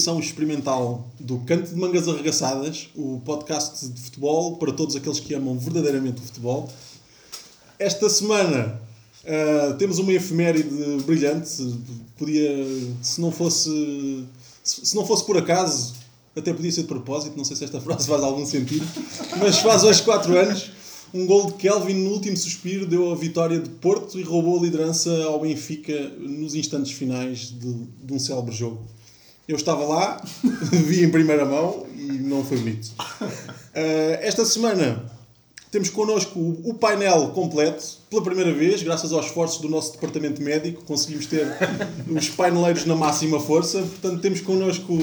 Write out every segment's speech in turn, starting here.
emissão experimental do Canto de Mangas Arregaçadas, o podcast de futebol para todos aqueles que amam verdadeiramente o futebol. Esta semana uh, temos uma efeméride brilhante. Podia, se não fosse, se não fosse por acaso, até podia ser de propósito. Não sei se esta frase faz algum sentido, mas faz hoje 4 anos. Um gol de Kelvin no último suspiro deu a vitória de Porto e roubou a liderança ao Benfica nos instantes finais de, de um célebre jogo. Eu estava lá, vi em primeira mão e não foi bonito. Uh, esta semana temos connosco o, o, painel completo, pela primeira vez, graças aos esforços do nosso departamento médico, conseguimos ter os paineleiros na máxima força. Portanto, temos connosco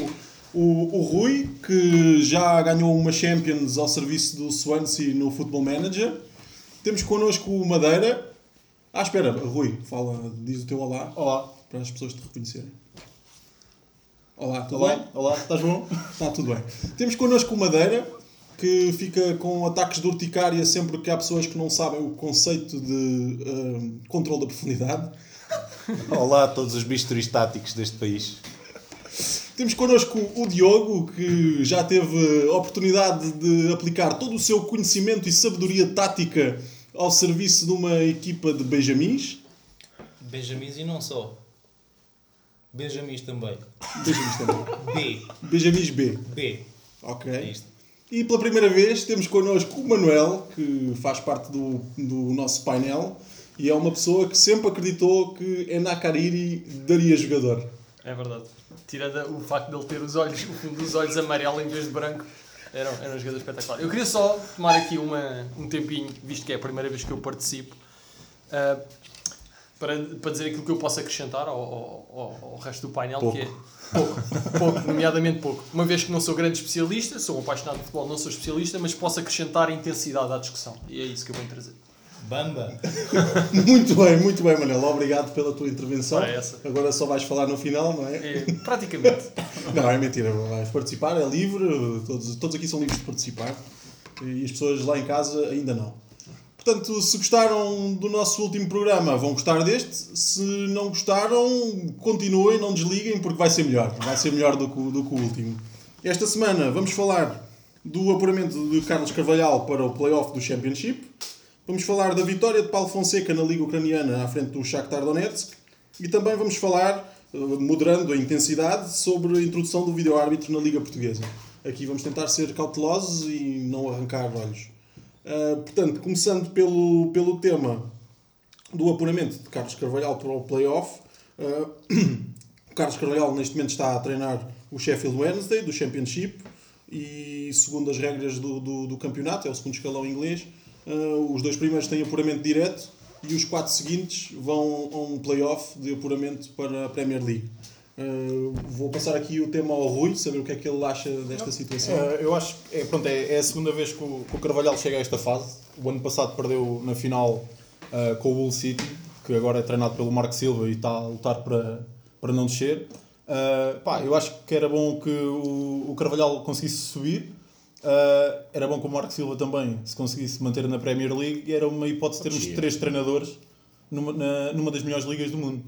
o, o Rui, que já ganhou uma Champions ao serviço do Swansea no Football Manager. Temos connosco o Madeira. Ah, espera, Rui, fala, diz o teu olá. Olá. Para as pessoas te reconhecerem. Olá, tudo olá, bem? Olá, estás bom? Está tudo bem. Temos connosco o Madeira, que fica com ataques de urticária sempre que há pessoas que não sabem o conceito de uh, controle da profundidade. Olá a todos os bisturis táticos deste país. Temos connosco o Diogo, que já teve a oportunidade de aplicar todo o seu conhecimento e sabedoria tática ao serviço de uma equipa de Benjamins. Benjamins e não só. Benjamins também. Benjamins também. B. Benjamins B. B. Ok. É isto. E pela primeira vez temos connosco o Manuel, que faz parte do, do nosso painel e é uma pessoa que sempre acreditou que Enakariri daria jogador. É verdade. Tirando o facto de ele ter os olhos, o fundo dos olhos amarelo em vez de branco, era, era um jogador espetacular. Eu queria só tomar aqui uma, um tempinho, visto que é a primeira vez que eu participo, uh, para, para dizer aquilo que eu posso acrescentar ao, ao, ao resto do painel, pouco. que é pouco, pouco, nomeadamente pouco. Uma vez que não sou grande especialista, sou um apaixonado de futebol, não sou especialista, mas posso acrescentar intensidade à discussão. E é isso que eu venho trazer. Bamba! muito bem, muito bem, Manel. Obrigado pela tua intervenção. É essa. Agora só vais falar no final, não é? é praticamente. não, é mentira. Vais participar, é livre. Todos, todos aqui são livres de participar. E as pessoas lá em casa ainda não. Portanto, se gostaram do nosso último programa, vão gostar deste. Se não gostaram, continuem, não desliguem, porque vai ser melhor. Vai ser melhor do que, do que o último. Esta semana vamos falar do apuramento de Carlos Carvalhal para o playoff do Championship. Vamos falar da vitória de Paulo Fonseca na Liga Ucraniana à frente do Shakhtar Donetsk. E também vamos falar, eh, moderando a intensidade, sobre a introdução do vídeo-árbitro na Liga Portuguesa. Aqui vamos tentar ser cautelosos e não arrancar olhos. Uh, portanto, começando pelo, pelo tema do apuramento de Carlos Carvalhal para o playoff. Uh, Carlos Carvalhal neste momento está a treinar o Sheffield Wednesday do Championship e segundo as regras do, do, do campeonato, é o segundo escalão inglês, uh, os dois primeiros têm apuramento direto e os quatro seguintes vão a um playoff de apuramento para a Premier League. Uh, vou passar aqui o tema ao Rui, saber o que é que ele acha desta situação. Uh, eu acho que é, pronto, é, é, a segunda vez que o, que o, Carvalhal chega a esta fase. O ano passado perdeu na final uh, com o Hull City, que agora é treinado pelo Marco Silva e está a lutar para, para não descer. pá, eu acho que era bom que o, o Carvalhal conseguisse subir. era bom que o Marco Silva também se conseguisse manter na Premier League e era uma hipótese termos três treinadores numa, na, numa das melhores ligas do mundo.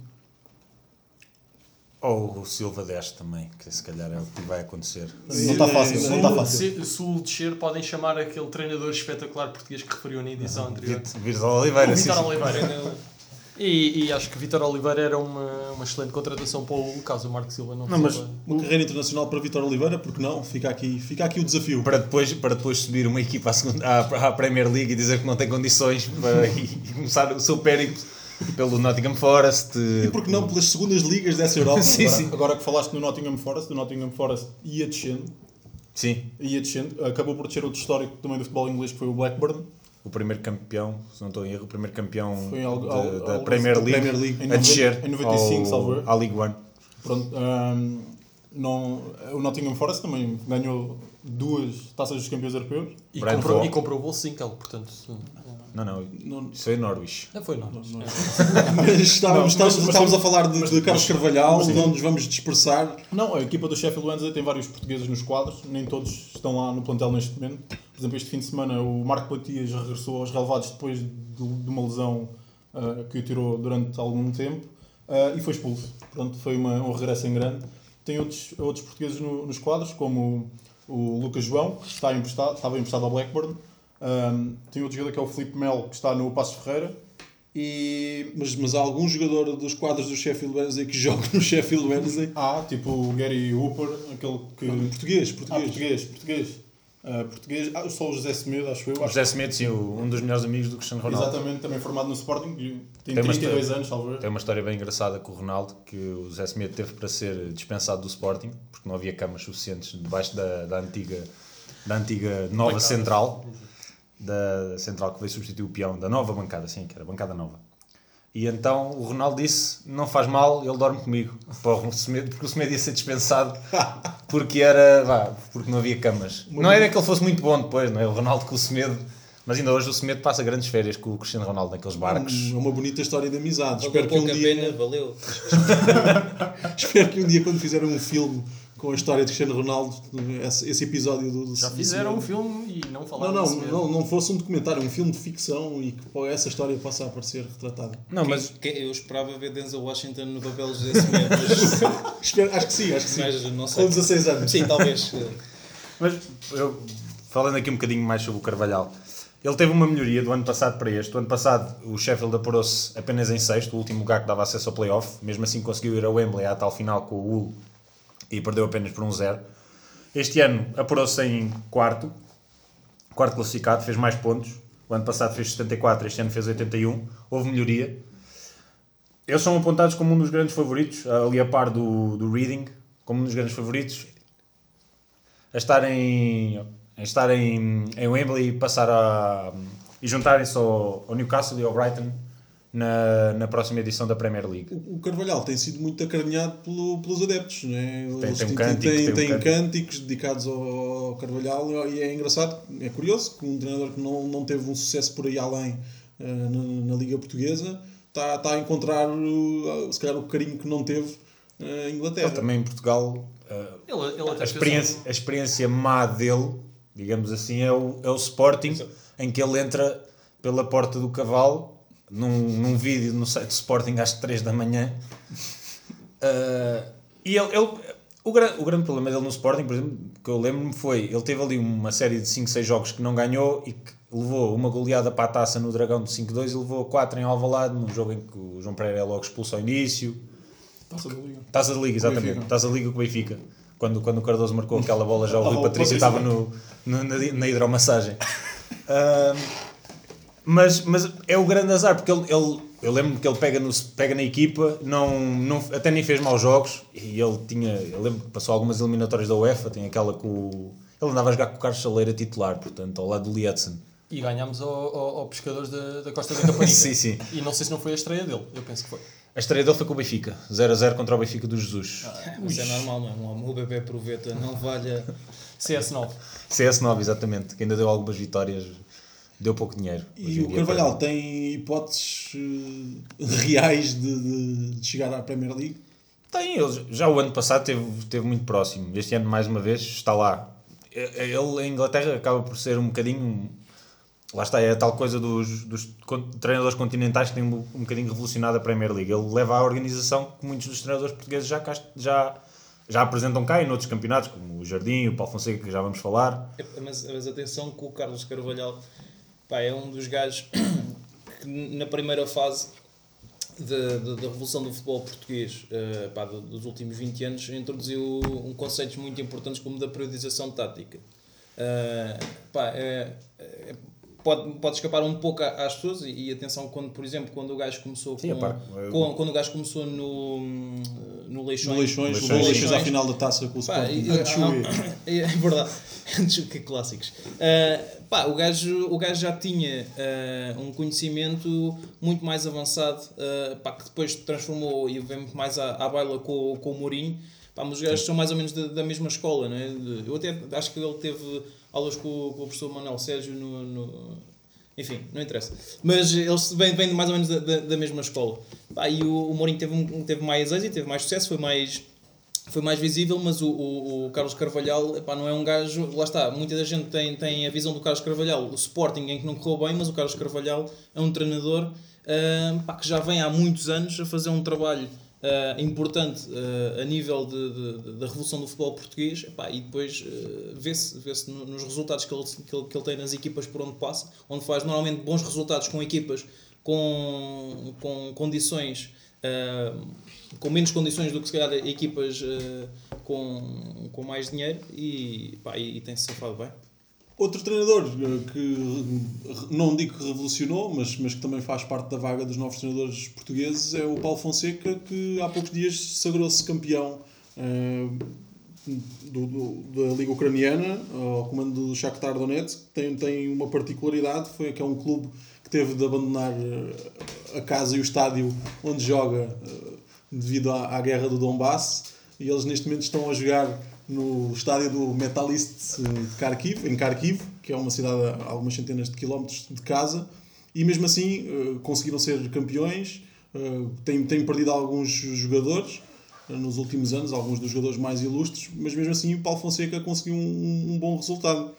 Ou o Silva 10 também, que se calhar é o que vai acontecer. Não está fácil, não está fácil. Se, o descer, podem chamar aquele treinador espetacular português que referiu na edição uhum. anterior. Vitor Oliveira, Vitor Oliveira. E, e, acho que Vitor Oliveira era uma, uma excelente contratação para o caso o Marco Silva não Não, mas uma carreira internacional para Vitor Oliveira, porque não? Fica aqui, fica aqui o desafio. Para depois, para depois subir uma equipa à, segunda, à, à Premier League e dizer que não tem condições para, e, e começar o seu périplo pelo Nottingham Forest. E porque não pelas segundas ligas dessa Europa? sim, agora, sim. agora que falaste no Nottingham Forest, o Nottingham Forest ia descendo. Sim. Ia descendo. Acabou por descer outro histórico também do futebol inglês que foi o Blackburn. O primeiro campeão, se não estou em erro, o primeiro campeão foi algo, de, algo, da Premier League, Premier League. Em, a descer em 95, salvo À League One. Pronto, um, não, o Nottingham Forest também ganhou duas taças dos campeões europeus. E, comprou, e comprou o Bolsinkel, portanto. Não, não, não, isso foi Norwich. Não foi Norwich. Não, não. mas estávamos, não, mas, estávamos a falar de, de Carlos Carvalhal, não nos vamos dispersar. Não, a equipa do Sheffield Wednesday tem vários portugueses nos quadros, nem todos estão lá no plantel neste momento. Por exemplo, este fim de semana o Marco Matias regressou aos relevados depois de, de uma lesão uh, que o tirou durante algum tempo uh, e foi expulso. Portanto, foi uma, um regresso em grande. tem outros, outros portugueses no- nos quadros, como o, o Lucas João, que está emprestado, estava emprestado ao Blackburn. Um, tem outro jogador que é o Felipe Melo, que está no Passos Ferreira. E Mas, mas há algum jogador dos quadros do Sheffield Wednesday que joga no Sheffield Wednesday? há, tipo o Gary Hooper, aquele que. Não, português, Ah, português. português, português. Ah, português. Ah, só o José Semedo, acho eu. O Acho José Semedo, sim, um dos melhores amigos do Cristiano Ronaldo. Exatamente, também formado no Sporting. e Tem, Tem uma 32 história- anos, salvo eu. Tem uma história bem engraçada com o Ronaldo, que o Zé Semedo teve para ser dispensado do Sporting, porque não havia camas suficientes debaixo da, da antiga, da antiga nova central, da central que veio substituir o peão, da nova bancada, sim, que era a bancada nova. E então o Ronaldo disse, não faz mal, ele dorme comigo, para o Semedo, porque o Semedo ia ser dispensado, porque, era, vá, porque não havia camas. Não era que ele fosse muito bom depois, não é? O Ronaldo com o Semedo... Mas ainda hoje o Semedo passa grandes férias com o Cristiano Ronaldo naqueles barcos. É uma bonita história de amizade. Valeu Espero que, um dia, pena, valeu. espero que um dia, quando fizerem um filme com a história de Cristiano Ronaldo, esse, esse episódio do, do Já fizeram um filme e não Não, falaram não, mesmo. não, não fosse um documentário, um filme de ficção e que essa história possa aparecer retratada. Não, mas Que- eu esperava ver Denzel Washington no papel de José Semedo, mas, Espero- acho que sim, acho que sim. mas não sei. Com 16 anos. Sim, talvez. Mas eu, falando aqui um bocadinho mais sobre o Carvalhal, ele teve uma melhoria do ano passado para este. O ano passado o Sheffield apurou-se apenas em sexto, o último lugar que dava acesso ao playoff. Mesmo assim conseguiu ir a Wembley à tal final com o Hull e perdeu apenas por um zero. Este ano apurou-se em quarto, quarto classificado, fez mais pontos. O ano passado fez 74, este ano fez 81. Houve melhoria. Eles são apontados como um dos grandes favoritos, ali a par do, do Reading, como um dos grandes favoritos a estar em, a estar em, em Wembley e passar a e juntarem-se ao, ao Newcastle e ao Brighton na, na próxima edição da Premier League. O o Carvalhal tem sido muito acarinhado pelo- pelos adeptos, não é? Eles tem um cântico, têm- tem um têm cântico. cânticos dedicados ao, ao Carvalhal e é engraçado, é curioso que um treinador que não, não teve um sucesso por aí além eh, na, na Liga Portuguesa está, está a encontrar uh, se calhar o carinho que não teve em Inglaterra. Ele também em Portugal, eh, Ele, ele até a, experiência, um- a experiência má dele, digamos assim, é o, é o Sporting, em que ele entra pela porta do cavalo, num, num vídeo no site do Sporting às 3 da manhã. Eh, e ele, ele- o, gran, o grande problema dele no Sporting, por exemplo, que eu lembro-me foi, ele teve ali uma série de 5, 6 jogos que não ganhou e que levou uma goleada para a taça no Dragão de 5-2 e levou 4 em Alvalade, num jogo em que o João Pereira é logo expulso ao início. Taça da Liga. Taça da Liga, exatamente. Taça da Liga com o Benfica. Quando, quando o Cardoso marcou aquela bola, já o Rui Patrício estava no, no- na, na hidromassagem. mas, mas é o grande azar, porque ele, ele- eu lembro-me que ele pega, no, pega na equipa, não, não, até nem fez maus jogos, e ele tinha, eu lembro que passou algumas eliminatórias da UEFA, tem aquela com o, ele andava a jogar com o Carlos Chaleira titular, portanto, ao lado do Lietzen. E ganhámos ao, ao, ao Pescadores da, da Costa da Caparica. Sim, sim. E não sei se não foi a estreia dele, eu penso que foi. A estreia dele foi com o Benfica, 0-0 contra o Benfica do Jesus. Mas é normal, não é? O bebê proveta não valha. CS9. CS9, exatamente, que ainda deu algumas vitórias, deu pouco dinheiro. E o Carvalhal para- tem hipóteses eh, reais de, de- de chegar à Premier League? Tem, ele já o ano passado teve, teve muito próximo. Este ano, mais uma vez, está lá. Ele, em Inglaterra, acaba por ser um bocadinho. Lá está, é a tal coisa dos, dos treinadores continentais que tem um, um bocadinho revolucionado a Premier League. Ele leva à organização que muitos dos treinadores portugueses já, cá- já, já apresentam cá em outros campeonatos, como o Jardim, o Paulo Fonseca, que já vamos falar. Mas, mas atenção que o Carlos Carvalhal pá, é um dos gajos que na primeira fase da, revolução do futebol português eh, pá, do- dos últimos 20 anos introduziu um conceitos muito importantes como da periodização tática. Eh, pá, é- é- pode, pode escapar um pouco a- às pessoas e, e atenção quando, por exemplo, quando o gajo começou Sim, com, a par- com- quando o gajo começou no, no Leixões, No Leixões, Leixões. o Leixões à final da taça com o Pá, Sporting. e- ah, é verdade. que clássicos. Ah, pá, o, gajo, o gajo já tinha ah, um conhecimento muito mais avançado, ah, pá, que depois transformou e muito mais à, à baila com, com o Mourinho. Pá, mas os gajos são mais ou menos da, da mesma escola, é? De- Eu até acho que ele teve aulas com, com o professor Manuel Sérgio no, no- enfim, não interessa. Mas eles vêm, vêm mais ou menos da, da, da mesma escola. Pá, e o, o Mourinho teve, teve mais êxito, teve mais sucesso, foi mais, foi mais visível, mas o, o, o Carlos Carvalhal epá, não é um gajo. Lá está, muita da gente tem, tem a visão do Carlos Carvalhal, o Sporting em que não correu bem, mas o Carlos Carvalhal é um treinador ah, que já vem há muitos anos a fazer um trabalho ah, importante ah, a nível de, de- de- da revolução do futebol português epá, e depois vê-se vê no- nos resultados que ele, que, ele, que ele tem nas equipas por onde passa, onde faz normalmente bons resultados com equipas com, com condições ah, com menos condições do que se calhar equipas ah, com, com mais dinheiro e, pá, e, e tem-se safado bem. Outro treinador eh, que não digo que revolucionou, mas, mas que também faz parte da vaga dos novos treinadores portugueses é o Paulo Fonseca, que há poucos dias sagrou-se campeão eh, do, do- da Liga Ucraniana ao comando do Shakhtar Donetsk. Tem, tem uma particularidade, foi que é um clube teve de abandonar eh, a casa e o estádio onde joga eh, devido à, à guerra do Donbass. E eles neste momento estão a jogar no estádio do Metalist eh, de Kharkiv, em Kharkiv, que é uma cidade a algumas centenas de quilómetros de casa, e mesmo assim conseguiram ser campeões, têm, têm perdido alguns jogadores nos últimos anos, alguns dos jogadores mais ilustres, mas mesmo assim o Paulo Fonseca conseguiu um, um bom resultado.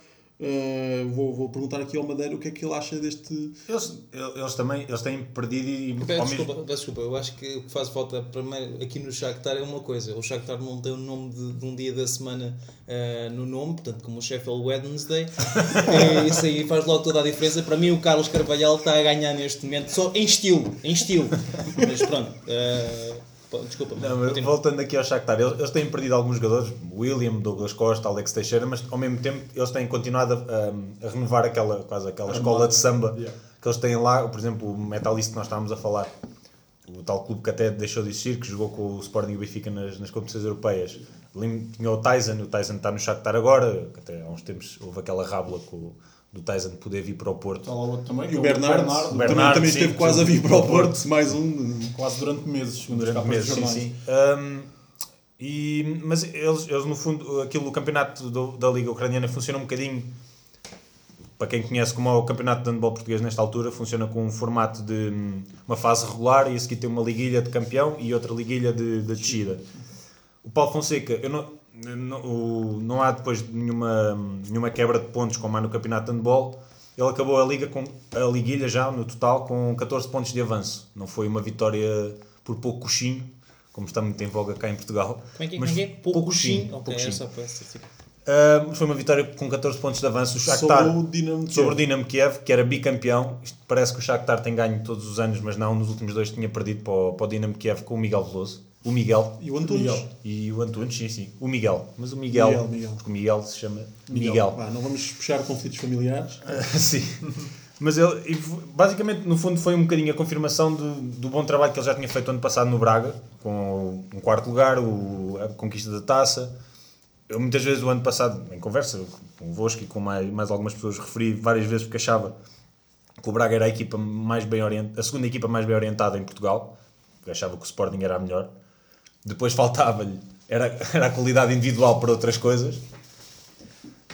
Eh, vou, vou perguntar aqui ao Madeira o que é que ele acha deste. Eles, eles também eles têm perdido e desculpa, mesmo- desculpa, eu acho que o que faz falta primeiro aqui no Shakhtar é uma coisa. O Shakhtar não tem o nome de, de um dia da semana eh, no nome, portanto, como o Sheffield Wednesday. e isso aí faz logo toda a diferença. Para mim, o Carlos Carvalhal está a ganhar neste momento, só em estilo, em estilo. Mas pronto, pô, desculpa. Não, voltando aqui ao Shakhtar, eles, eles têm perdido alguns jogadores, William, Douglas Costa, Alex Teixeira, mas ao mesmo tempo eles têm continuado a, a- a renovar aquela, quase aquela escola de samba Yeah. que eles têm lá, por exemplo, o Metalist que nós estávamos a falar, o tal clube que até deixou de existir, que jogou com o Sporting e o Benfica nas, nas competições europeias. Tinha o Tyson, o Tyson está no Shakhtar agora, que até há uns tempos houve aquela rábula com, o- do Tyson poder vir para o Porto. Está lá outro também, E é o Bernardo, O também, Bernardo, também sim, esteve sim. quase a vir para o Porto, mais um. quase durante meses, segundo durante meses, sim, sim. Um, e, mas eles, eles, no fundo, aquilo, o campeonato do- da Liga Ucraniana funciona um bocadinho, para quem conhece como é o campeonato de handball português nesta altura, funciona com um formato de hum, uma fase regular e a seguir tem uma liguilha de campeão e outra liguilha de, de descida. O Paulo Fonseca, eu não, não, o- não há depois nenhuma, nenhuma quebra de pontos como há no campeonato de handball. Ele acabou a liga com a liguilha já no total com 14 pontos de avanço. Não foi uma vitória por pouco coxinho, como está muito em voga cá em Portugal. Como é que é? Mas é é? pouco coxinho, pouco coxinho. mas foi uma vitória com 14 pontos de avanço. O Shakhtar Sobre o Dinamo de sobre o Kiev. Dinamo Kiev, que era bicampeão. Isto parece que o Shakhtar tem ganho todos os anos, mas não, nos últimos dois tinha perdido para o, para o Dinamo Kiev com o Miguel Veloso. O Miguel. E o Antunes. Miguel. E o Antunes, sim, sim. O Miguel. Mas o Miguel, Miguel, Miguel. porque o Miguel se chama Miguel. Vá, não vamos puxar conflitos familiares. sim. Mas ele, basicamente, no fundo, foi um bocadinho a confirmação do, do bom trabalho que ele já tinha feito ano passado no Braga, com um quarto lugar, o, a conquista da taça. Eu muitas vezes, o ano passado, em conversa convosco e com mais, mais algumas pessoas, referi várias vezes porque achava que o Braga era a equipa mais bem orientada, a segunda equipa mais bem orientada em Portugal, porque achava que o Sporting era a melhor. Depois faltava-lhe, era, era a qualidade individual para outras coisas.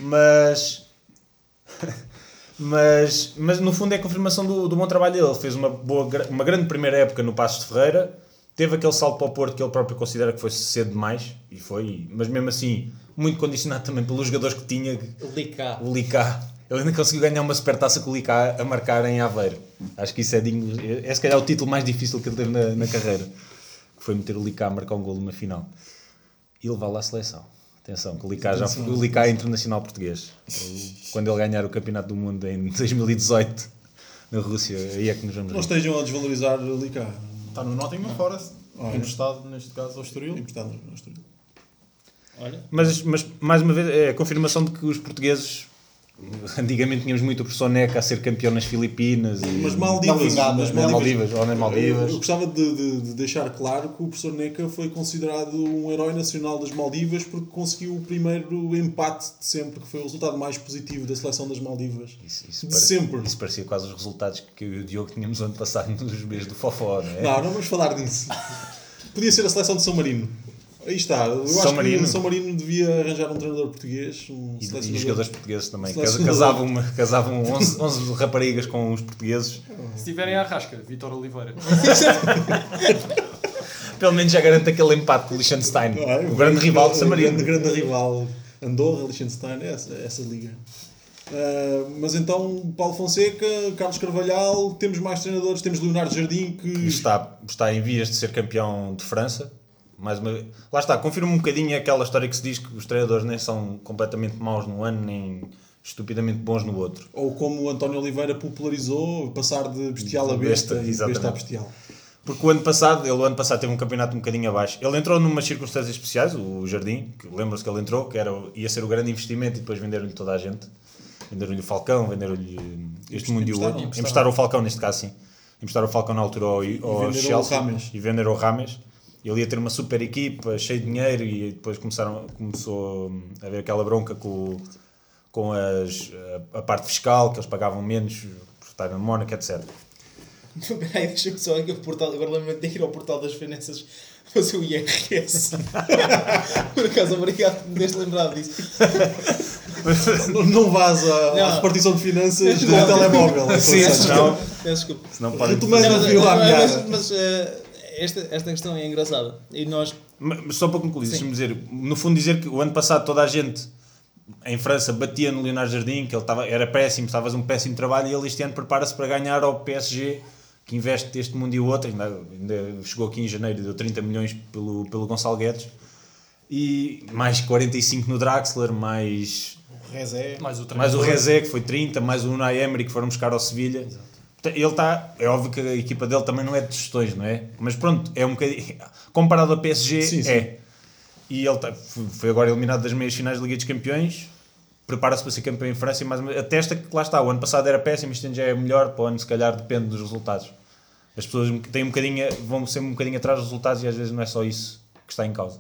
Mas mas, mas no fundo é a confirmação do, do bom trabalho dele. Ele fez uma, boa, uma grande primeira época no Passos de Ferreira, teve aquele salto para o Porto que ele próprio considera que foi cedo demais, e foi, mas mesmo assim, muito condicionado também pelos jogadores que tinha. Licar. O Licá, ele ainda conseguiu ganhar uma supertaça com o Licá a marcar em Aveiro. Acho que isso é digno, é se calhar o título mais difícil que ele teve na, na carreira, foi meter o Licá a marcar um golo na final e levá-lo à seleção. Atenção, que o Licá, já, foi- o Licá é internacional português. Quando ele ganhar o Campeonato do Mundo em 2018 na Rússia, aí é que nos vamos Não estejam a desvalorizar ali cá. Está no Nottingham Forest, Olha. emprestado neste caso ao Estoril. Emprestado no Estoril. Olha. Mas, mas, mais uma vez, é a confirmação de que os portugueses. Antigamente tínhamos muito o professor Neca a ser campeão nas Filipinas e. Mas Maldivas, Não? Nas Maldivas. Maldivas, ou nas Eu, Maldivas. eu gostava de, de- de deixar claro que o professor Neca foi considerado um herói nacional das Maldivas porque conseguiu o primeiro empate de sempre, que foi o resultado mais positivo da seleção das Maldivas. Isso, isso de sempre. Isso parecia quase os resultados que eu e o Diogo tínhamos ano passado nos meses do Fofó, não é? Não, não vamos falar disso. Podia ser a seleção de São Marino. Aí está. Eu São acho Marino. que o São Marino devia arranjar um treinador português, um E, e jogadores portugueses também. Casavam, casavam 11, 11 raparigas com os portugueses. Se tiverem a rasca, Vitor Oliveira. Pelo menos já garante aquele empate com o Liechtenstein. É? o grande rival de San O Marino. grande, grande rival. Andorra, Liechtenstein, essa, essa liga. Uh, mas então, Paulo Fonseca, Carlos Carvalhal, temos mais treinadores, temos Leonardo Jardim que. Está, está em vias de ser campeão de França. Mais uma... Lá está, confirma um bocadinho aquela história que se diz que os treinadores nem são completamente maus num ano, nem estupidamente bons no outro. Ou como o António Oliveira popularizou, passar de bestial a besta, Besta, e exatamente. besta a bestial. Porque o ano passado, ele o ano passado teve um campeonato um bocadinho abaixo. Ele entrou numas circunstâncias especiais, o Jardim, que lembra-se que ele entrou, que era, ia ser o grande investimento e depois venderam-lhe toda a gente. Venderam-lhe o Falcão, venderam-lhe este mundo e o outro. Emprestaram. O Falcão neste caso, sim. Emprestaram o Falcão na altura ao, ao venderam o Chelsea Rames. e venderam o Rames. Ele ia ter uma super equipa, cheio de dinheiro e depois começaram, começou a haver aquela bronca com, com as, a, a parte fiscal, que eles pagavam menos por estar na Mónaco, etc. Peraí, deixa-me só aqui o portal. Agora lembro-me de ir ao portal das finanças fazer o IRS. Por acaso, obrigado por me teres lembrado disso. Não, não vás à, repartição de finanças do Não. telemóvel. Sim, desculpa. senão podem Retomando Não, o mas, à mas, meada. mas, eh, esta, esta questão é engraçada. E nós. Mas só para concluir, deixa-me dizer, no fundo dizer que o ano passado toda a gente em França batia no Leonardo Jardim, que ele estava, era péssimo, estava a fazer um péssimo trabalho e ele este ano prepara-se para ganhar ao PSG, que investe este mundo e o outro, ainda, ainda chegou aqui em janeiro e deu 30 milhões pelo, pelo Gonçalo Guedes, e mais 45 no Draxler, mais, Rezé. Mais o mais o. Rezé, que foi 30, mais o Unai Emery, que foram buscar ao Sevilha. Portanto, Ele está, é óbvio que a equipa dele também não é de gestões, não é? Mas pronto, é um bocadinho, comparado ao PSG, Sim, sim. é. E ele tá- foi agora eliminado das meias finais da Liga dos Campeões. Prepara-se para ser campeão em França e mais uma atesta que lá está. O ano passado era péssimo, este ano já é melhor. Para o ano, se calhar, depende dos resultados. As pessoas têm um bocadinho, vão sempre um bocadinho atrás dos resultados e às vezes não é só isso que está em causa.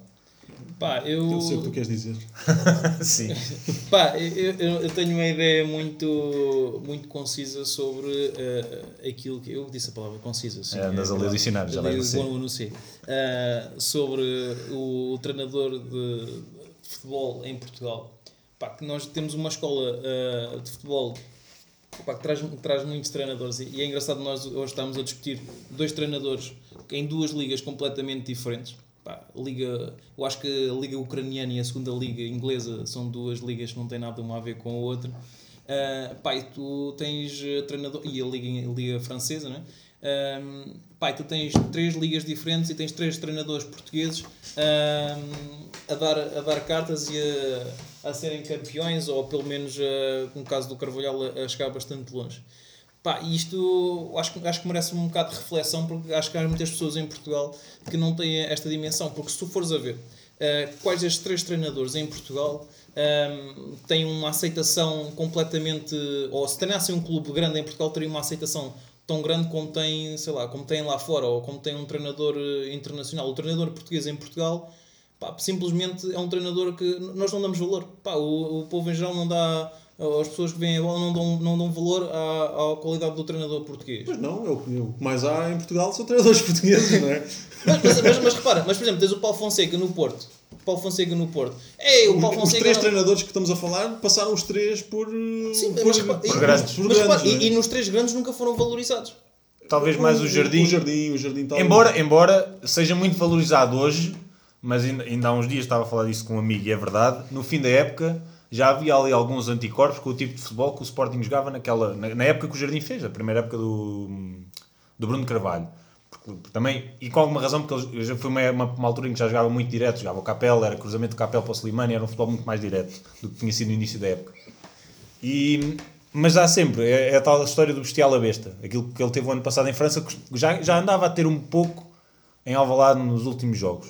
Pá, eu. Eu sei o que tu queres dizer. Sim. Pá, eu, eu- eu tenho uma ideia muito, muito concisa sobre eh, aquilo que. Eu disse a palavra concisa. Sim, É, andas a ler o dicionário, já vai Eu no C. Eh, sobre o, o treinador de, de futebol em Portugal. Pá, que nós temos uma escola eh, de futebol pá, que traz, que traz muitos treinadores e, e é engraçado nós hoje estamos a discutir dois treinadores em duas ligas completamente diferentes. Pá, liga, eu acho que a liga ucraniana e a segunda liga inglesa são duas ligas que não têm nada uma a ver com a outra. Ah, pá, tu tens eh, treinador e a liga, a liga francesa, né? Pá, e tu tens três ligas diferentes e tens três treinadores portugueses ahm, a, dar, a dar cartas e a, a serem campeões, ou pelo menos, ah, no caso do Carvalhal, a, a chegar bastante longe. Pá, isto acho, acho que merece um bocado de reflexão, porque acho que há muitas pessoas em Portugal que não têm esta dimensão. Porque se tu fores a ver ah, quais estes três treinadores em Portugal ahm, têm uma aceitação completamente. Ou se treinassem um clube grande em Portugal, teriam uma aceitação tão grande como tem, sei lá, como tem lá fora, ou como tem um treinador eh, internacional. O treinador português em Portugal, pá, simplesmente é um treinador que nós não damos valor. Pá, o, o povo em geral não dá, as pessoas que vêm a bola não dão, não dão valor à, à qualidade do treinador português. Pois não, é o que o que mais há em Portugal são treinadores portugueses, não é? Mas, mas, mas, mas repara, mas por exemplo, tens o Paulo Fonseca no Porto. Paulo Fonseca no Porto. Ei, o Paulo Os Fonseca. três treinadores que estamos a falar passaram os três por. Sim, por, mas repara- por e- grandes. por mas repara, grandes, e, não é? e nos três grandes nunca foram valorizados. Talvez mais o Jardim. O Jardim, o Jardim talvez. Embora, embora seja muito valorizado hoje, mas ainda, ainda há uns dias estava a falar disso com um amigo e é verdade, no fim da época já havia ali alguns anticorpos com o tipo de futebol que o Sporting jogava naquela, na, na época que o Jardim fez, a primeira época do, do Bruno Carvalho. Porque também, e com alguma razão, porque já foi uma, uma, uma altura em que já jogava muito direto, jogava o Capel, era cruzamento do Capel para o Slimani, era um futebol muito mais direto do que tinha sido no início da época. E, mas há sempre, é, é a tal história do bestial à besta. Aquilo que ele teve o ano passado em França que já, já andava a ter um pouco em Alvalade nos últimos jogos.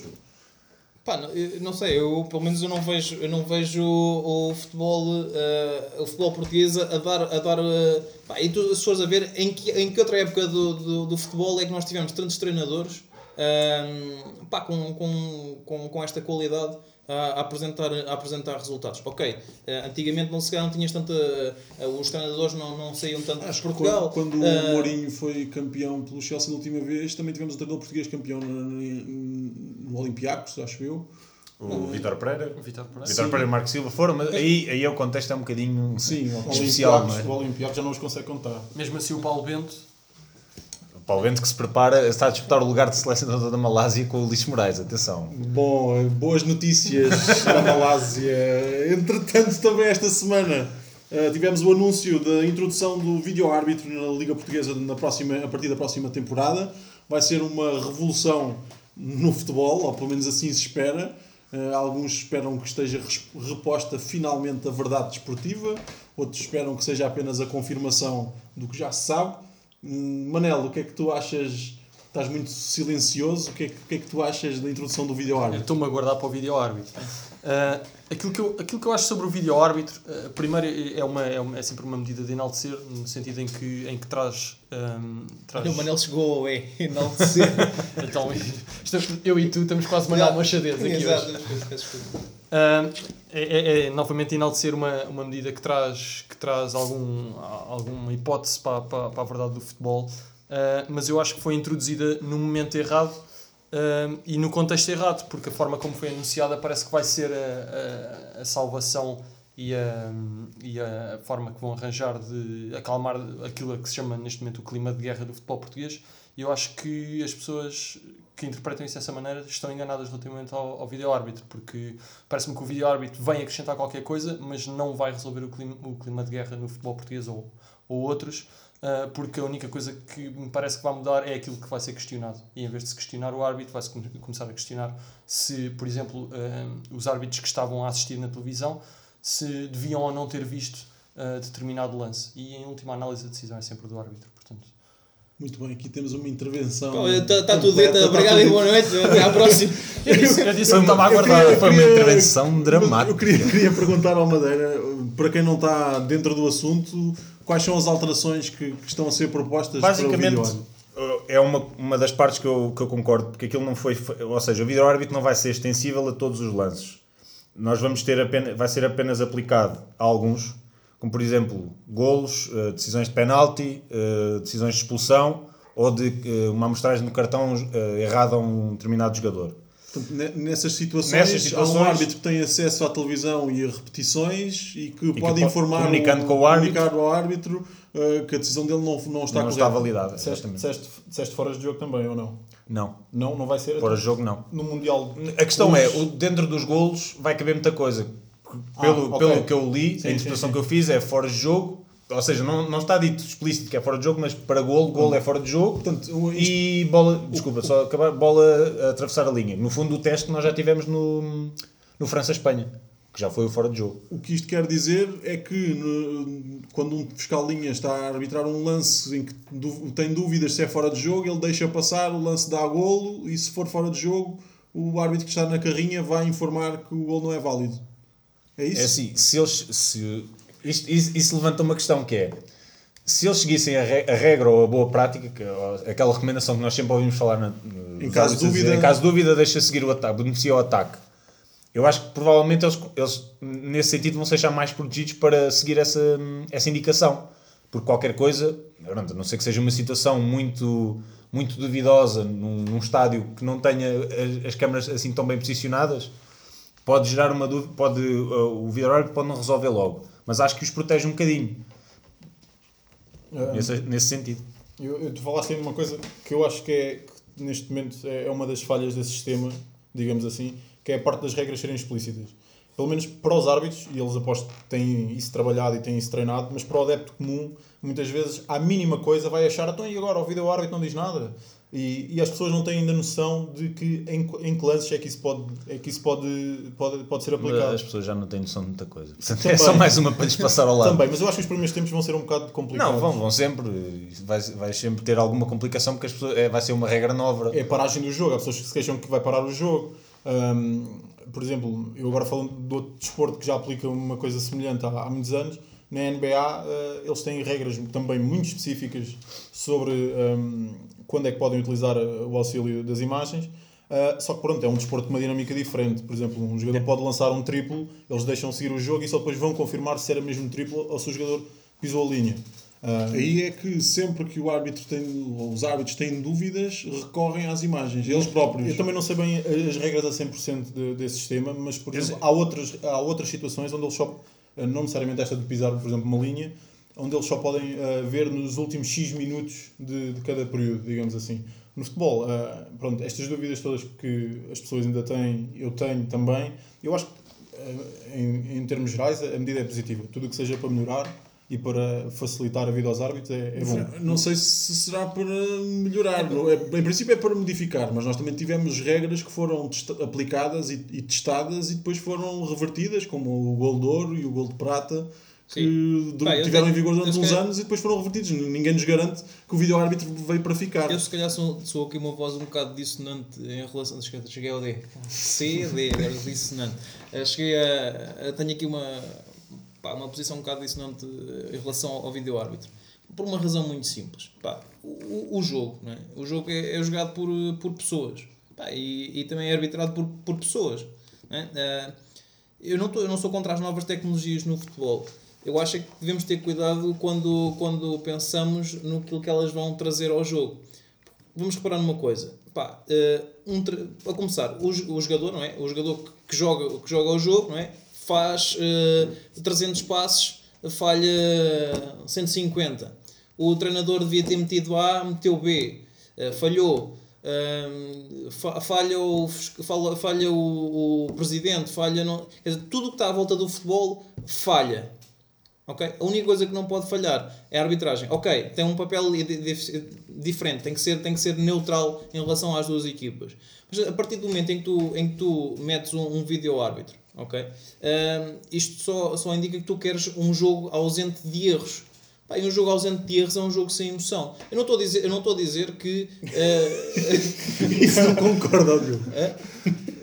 Pá, não, não sei, eu pelo menos eu não vejo, eu não vejo o, o futebol, eh, o futebol português a dar, a dar eh, pá, e tu se fores a ver em que, em que outra época do, do, do futebol é que nós tivemos tantos treinadores ehm, pá, com, com, com, com esta qualidade a, apresentar, a apresentar resultados. Ok, eh, antigamente não se calhar não tinhas tanta, eh, os treinadores não, não saíam tanto de Acho que Portugal. quando, quando Eh, o Mourinho foi campeão pelo Chelsea da última vez, também tivemos um treinador português campeão no, no Olympiacos, acho eu. O Vitor Pereira, Vitor Pereira. Vitor Pereira e Marco Silva foram, mas aí, aí o contexto é um bocadinho Sim, especial, não Olympiacos, é? O Olympiacos já não os consegue contar. Mesmo assim, o Paulo Bento. Paulo Bento que se prepara, está a disputar o lugar de selecionador da Malásia com o Luís Moraes, atenção. Bom, boas notícias da Malásia. Entretanto, também esta semana Uh, tivemos o anúncio da introdução do vídeo árbitro na Liga Portuguesa na próxima, a partir da próxima temporada. Vai ser uma revolução no futebol, ou pelo menos assim se espera. Uh, alguns esperam que esteja reposta finalmente a verdade desportiva, outros esperam que seja apenas a confirmação do que já se sabe. Manel, o que é que tu achas? Estás muito silencioso. O que é que, o que, é que tu achas da introdução do vídeo árbitro? Estou-me a guardar para o vídeo árbitro. Uh, aquilo, que eu, aquilo que eu acho sobre o vídeo árbitro, uh, primeiro é, uma, é, uma, é sempre uma medida de enaltecer, no sentido em que, em que traz. Um, traz... O Manel chegou ao é, enaltecer. então, isto, eu e tu estamos quase Manel Machadez aqui Exato, hoje. Uh, é, é, é, novamente enaltecer uma, uma medida que traz, que traz algum, alguma hipótese para, para, para a verdade do futebol, mas eu acho que foi introduzida no momento errado Uh, e no contexto errado, porque a forma como foi anunciada parece que vai ser a, a, a salvação e a, e a forma que vão arranjar de acalmar aquilo que se chama neste momento o clima de guerra do futebol português. Eu acho que as pessoas que interpretam isso dessa maneira estão enganadas relativamente ao, ao vídeo-árbitro, porque parece-me que o vídeo-árbitro vem acrescentar qualquer coisa, mas não vai resolver o clima, o clima de guerra no futebol português ou, ou outros. Uh, porque a única coisa que me parece que vai mudar é aquilo que vai ser questionado. E em vez de se questionar o árbitro, vai-se começar a questionar se, por exemplo, uh, os árbitros que estavam a assistir na televisão se deviam ou não ter visto uh, determinado lance. E em última análise, a decisão é sempre do árbitro. Portanto, muito bem, aqui temos uma intervenção. Está tá tudo dentro, tá obrigado e boa noite. Até à próxima. eu disse, eu disse que estava a aguardar. Foi uma intervenção dramática. Eu queria, queria perguntar ao Madeira, para quem não está dentro do assunto, quais são as alterações que, que estão a ser propostas Basicamente, para o vídeo é uma, uma das partes que eu, que eu concordo, porque aquilo não foi. Ou seja, o vídeo árbitro não vai ser extensível a todos os lances. Nós vamos ter apenas, vai ser apenas aplicado a alguns, como por exemplo golos, eh, decisões de penalti, eh, decisões de expulsão ou de eh, uma amostragem no cartão errada a um determinado jogador. Nessas situações, nessas situações, há um árbitro que tem acesso à televisão e a repetições e que e pode que informar comunicando o, com o árbitro, comunicar ao árbitro uh, que a decisão dele não, não está não está validada. Disseste, disseste, disseste fora de jogo também ou não? Não. Não, não vai ser? Fora de jogo não. No Mundial... A questão é, dentro dos golos vai caber muita coisa. Pelo, ah, okay. pelo que eu li, sim, a interpretação sim, sim. que eu fiz é fora de jogo, ou seja, não, não está dito explícito que é fora de jogo, mas para gol, gol é fora de jogo. Portanto, e bola, desculpa, só acabar, bola a atravessar a linha. No fundo, o teste que nós já tivemos no, no França-Espanha, que já foi o fora de jogo. O que isto quer dizer é que no, quando um fiscal linha está a arbitrar um lance em que tem dúvidas se é fora de jogo, ele deixa passar, o lance dá golo e se for fora de jogo, o árbitro que está na carrinha vai informar que o gol não é válido. É isso? É assim, se eles. Se, isto, isso, isso, levanta uma questão que é se eles seguissem a, re, a regra ou a boa prática, que, aquela recomendação que nós sempre ouvimos falar na, em, caso de dúvida, dizer, em caso de dúvida, deixa seguir o ataque, beneficia o ataque. Eu acho que provavelmente eles, eles, nesse sentido, vão se achar mais protegidos para seguir essa, essa indicação. Porque qualquer coisa, a não ser que seja uma situação muito, muito duvidosa num, num estádio que não tenha as, as câmaras assim tão bem posicionadas, pode gerar uma dúvida, pode, uh, o vídeo pode não resolver logo mas acho que os protege um bocadinho. Um, nesse, nesse sentido. Eu, eu, tu falaste aí uma coisa que eu acho que é que neste momento é, é uma das falhas desse sistema, digamos assim, que é a parte das regras serem explícitas. Pelo menos para os árbitros, e eles aposto que têm isso trabalhado e têm isso treinado, mas para o adepto comum, muitas vezes, a mínima coisa vai achar, então e agora o vídeo árbitro não diz nada? E, e as pessoas não têm ainda noção de que em, em classes é que isso, pode, é que isso pode, pode, pode ser aplicado. As pessoas já não têm noção de muita coisa. Portanto, é só mais uma para lhes passar ao lado. Também, mas eu acho que os primeiros tempos vão ser um bocado complicados. Não, vão, vão sempre. Vai, vai sempre ter alguma complicação porque as pessoas, é, vai ser uma regra nova. É a paragem do jogo. Há pessoas que se queixam que vai parar o jogo. Um, por exemplo, eu agora falando de outro desporto que já aplica uma coisa semelhante há, há muitos anos, na NBA eh, eles têm regras também muito específicas sobre um, quando é que podem utilizar eh, o auxílio das imagens. Uh, só que pronto, é um desporto com uma dinâmica diferente. Por exemplo, um jogador pode lançar um triplo, eles deixam seguir o jogo e só depois vão confirmar se era mesmo triplo ou se o jogador pisou a linha. Uh, Aí é que sempre que o árbitro tem, os árbitros têm dúvidas, recorrem às imagens, eles próprios. Eu também não sei bem as regras a 100% de, desse sistema, mas por exemplo, há outras, há outras situações onde eles só, não necessariamente esta de pisar, por exemplo, uma linha, onde eles só podem uh, ver nos últimos X minutos de, de cada período, digamos assim. No futebol, uh, pronto, estas dúvidas todas que as pessoas ainda têm, eu tenho também. Eu acho que eh, em, em termos gerais, a medida é positiva. Tudo o que seja para melhorar e para facilitar a vida aos árbitros é, é bom. Não sei se será para melhorar. é? Em princípio é para modificar, mas nós também tivemos regras que foram aplicadas e, e testadas e depois foram revertidas, como o gol de ouro e o gol de prata, que tiveram em vigor durante uns calhar- anos e depois foram revertidos. Ninguém nos garante que o vídeo-árbitro veio para ficar. Eu se calhar sou, sou aqui uma voz um bocado dissonante em relação. Cheguei ao D. C, D, agora dissonante. Eh, Cheguei a, a- Tenho aqui uma, pá, uma posição um bocado dissonante eh, em relação ao vídeo árbitro. Por uma razão muito simples. Pá, o, o jogo, é? O jogo é, é jogado por, por pessoas. Pá, e, e também é arbitrado por, por pessoas. Não é? Eh, eu, não tô, eu não sou contra as novas tecnologias no futebol. Eu acho é que devemos ter cuidado quando, quando pensamos no que elas vão trazer ao jogo. Vamos reparar numa coisa. Pá, eh, um, a começar, o, o jogador, não é? O jogador que, joga, que joga o jogo, não é? Faz eh, 300 passes, falha 150. O treinador devia ter metido A, meteu B. Eh, falhou. Falha o, falha, falha o, o presidente, falha. Não, dizer, tudo o que está à volta do futebol falha. Ok? A única coisa que não pode falhar é a arbitragem. Ok, tem um papel di- di- diferente, tem que, ser, tem que ser neutral em relação às duas equipas. Mas a partir do momento em que tu, em que tu metes um, um vídeo árbitro, ok? Ahm, isto só, só indica que tu queres um jogo ausente de erros. Pá, um jogo ausente de erros é um jogo sem emoção. Eu não estou a dizer, eu não estou a dizer que. ah, Isso não concordo, Diogo.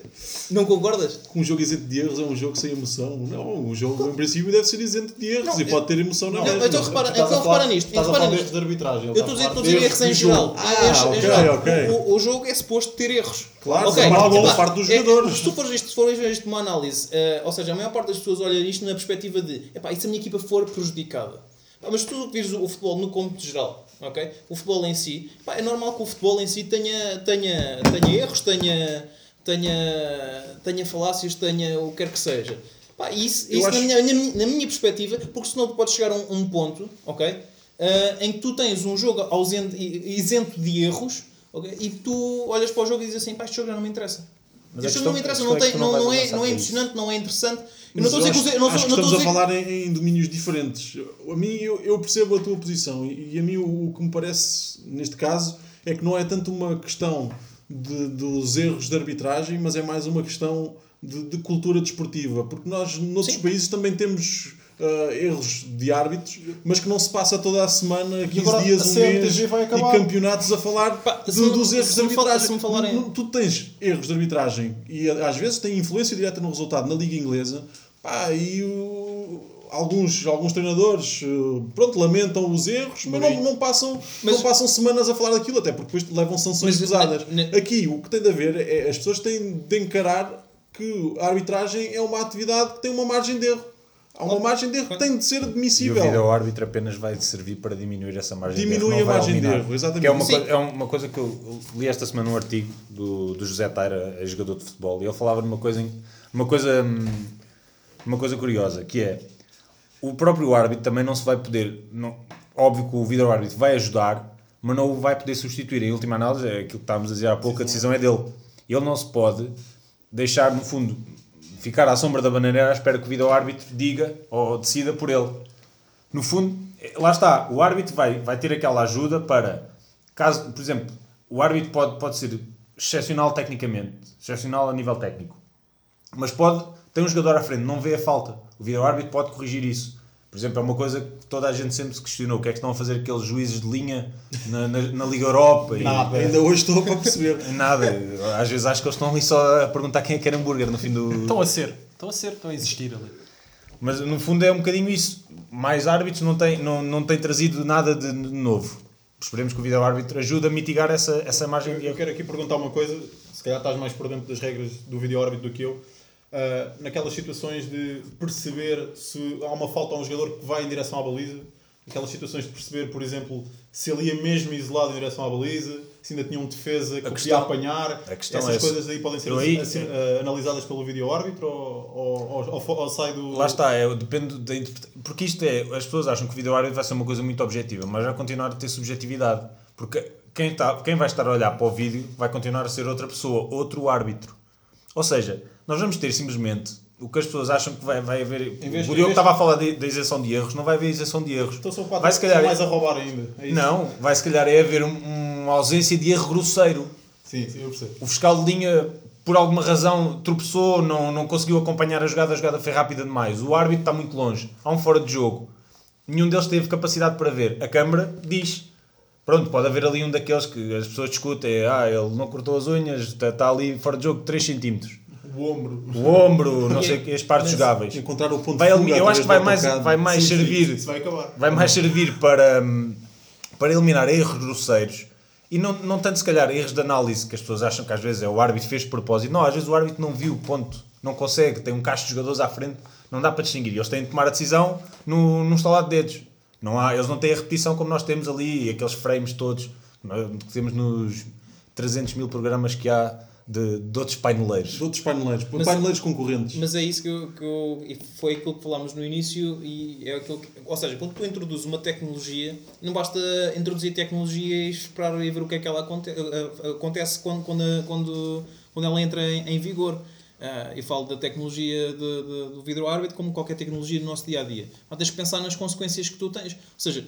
não concordas? Que um jogo isento de erros é um jogo sem emoção. Não, um jogo em princípio deve ser isento de erros Não, e pode ter emoção na não, mesma. então repara- a então falar- repara nisto, Estás a repara falar nisto. de arbitragem. Eu estou a dizer, a erros em geral. Ah, em ok, ok. O, o jogo é suposto ter erros. Claro, Ok, da parte do- epá, da parte dos é- jogadores. se tu fores isto, fores isto numa análise, eh, ou seja, a maior parte das pessoas olha isto na perspectiva de epá, e se a minha equipa for prejudicada? Pá, mas tu vires o futebol no cômputo geral, ok? O futebol em si, pá, é normal que o futebol em si tenha, tenha, tenha erros, tenha, tenha, tenha falácias, tenha o que quer que seja. Pá, isso, Eu isso acho- na, minha, na, minha, na minha perspectiva, porque senão tu podes chegar a um, um ponto, ok? Ah, em que tu tens um jogo ausente, isento de erros, ok? E tu olhas para o jogo e dizes assim, pá, este jogo já não me interessa. Mas este jogo não me interessa, não, é tem, não não, é, não é emocionante, não é interessante. Eu Mas não estou a dizer que eu não acho que estamos a a falar em, em domínios diferentes. A mim, eu, eu percebo a tua posição e, e a mim o, o que me parece, neste caso, é que não é tanto uma questão de- dos erros de arbitragem, mas é mais uma questão de, de cultura desportiva. Porque nós, noutros Sim. países, também temos ah, erros de árbitros, mas que não se passa toda a semana, 15 agora dias, um mês, e campeonatos a falar Pá, de- dos erros de arbitragem. falarem- Não- tu tens erros de arbitragem e às vezes tem influência direta no resultado na Liga Inglesa. Pá, e o- alguns, alguns treinadores eh, pronto, lamentam os erros, mas não, não, passam, Mas- não passam semanas a falar daquilo, até porque depois levam sanções pesadas. Aqui o que tem de haver é as pessoas têm de encarar que a arbitragem é uma atividade que tem uma margem de erro. Há uma margem de erro que tem de ser E o admissível. árbitro apenas vai servir para diminuir essa margem de Diminui erro. não a margem de erro, exatamente. Que é, uma coisa, é uma coisa que eu li esta semana num artigo do, do José Taira, jogador de futebol, e ele falava numa coisa, em- uma coisa, hum, uma coisa curiosa, que é o próprio árbitro também não se vai poder. Não, óbvio que o vídeo árbitro vai ajudar, mas não o vai poder substituir. Em última análise, é aquilo que estávamos a dizer há pouco, a decisão é dele. Ele não se pode deixar, no fundo, ficar à sombra da bananeira à espera que o vídeo árbitro diga ou decida por ele. No fundo, lá está, o árbitro vai, vai ter aquela ajuda para, caso, por exemplo, o árbitro pode, pode ser excepcional tecnicamente, excepcional a nível técnico, mas pode, tem um jogador à frente, não vê a falta. O vídeo árbitro pode corrigir isso. Por exemplo, é uma coisa que toda a gente sempre se questionou. O que é que estão a fazer aqueles juízes de linha na, na, na Liga Europa? E- Nada. Ainda hoje estou para perceber. Nada. Às vezes acho que eles estão ali só a perguntar quem é que quer hambúrguer no fim do. Estão a ser. Estão a ser, estão a existir ali. Mas no fundo é um bocadinho isso. Mais árbitros não têm, não, não têm trazido nada de novo. Esperemos que o vídeo árbitro ajude a mitigar essa, essa margem de Eu erro. quero aqui perguntar uma coisa, se calhar estás mais por dentro das regras do vídeo árbitro do que eu. Ah, naquelas situações de perceber se há uma falta a um jogador que vai em direção à baliza, aquelas situações de perceber, por exemplo, se ele ia mesmo isolado em direção à baliza, se ainda tinha um defesa que questão- podia apanhar, essas é coisas aí podem ser aí- assim, ah, analisadas pelo vídeo árbitro ou, ou, ou, ou- sai do. Lá está, é, depende da interpretação. Porque isto é, as pessoas acham que o vídeo árbitro vai ser uma coisa muito objetiva, mas vai continuar a ter subjetividade. Porque quem, está, quem vai estar a olhar para o vídeo vai continuar a ser outra pessoa, outro árbitro. Ou seja, nós vamos ter simplesmente o que as pessoas acham que vai, vai haver. Em vez- o Diogo estava a falar da isenção de erros, não vai haver isenção de erros. Então são quatro vai se calhar. mais a roubar ainda. É? Não, vai se calhar é haver um- uma ausência de erro grosseiro. Sim, sim, eu percebo. O fiscal de linha, por alguma razão, tropeçou, não, não conseguiu acompanhar a jogada, a jogada foi rápida demais. O árbitro está muito longe, há um fora de jogo. Nenhum deles teve capacidade para ver. A Câmara diz. Pronto, pode haver ali um daqueles que as pessoas discutem. Ah, ele não cortou as unhas, está, está ali fora de jogo 3 centímetros. O ombro. O ombro, não sei o que, as partes jogáveis. Encontrar o ponto Vai, de fuga eu acho que vai mais, vai mais Sim, sim, servir Isso vai vai mais servir para, hum, para eliminar erros grosseiros e não, não tanto se calhar erros de análise que as pessoas acham que às vezes é o árbitro fez de propósito. Não, às vezes o árbitro não viu, ponto. Não consegue, tem um cacho de jogadores à frente, não dá para distinguir. Eles têm de tomar a decisão no, num estalar de dedos. Não há, eles não têm a repetição como nós temos ali, aqueles frames todos que nós temos nos 300 mil programas que há de, de outros paineleiros. De outros paineleiros, Mas- paineleiros concorrentes. Mas é isso que eu, que eu- e foi aquilo que falámos no início e é aquilo que, ou seja, quando tu introduzes uma tecnologia, não basta introduzir tecnologia e esperar e ver o que é que ela aconte, a- a- acontece quando, quando, quando, quando ela entra em, em vigor. Ah, eu falo da tecnologia de, de- do vidro árbitro como qualquer tecnologia do nosso dia a dia. Mas tens que pensar nas consequências que tu tens. Ou seja,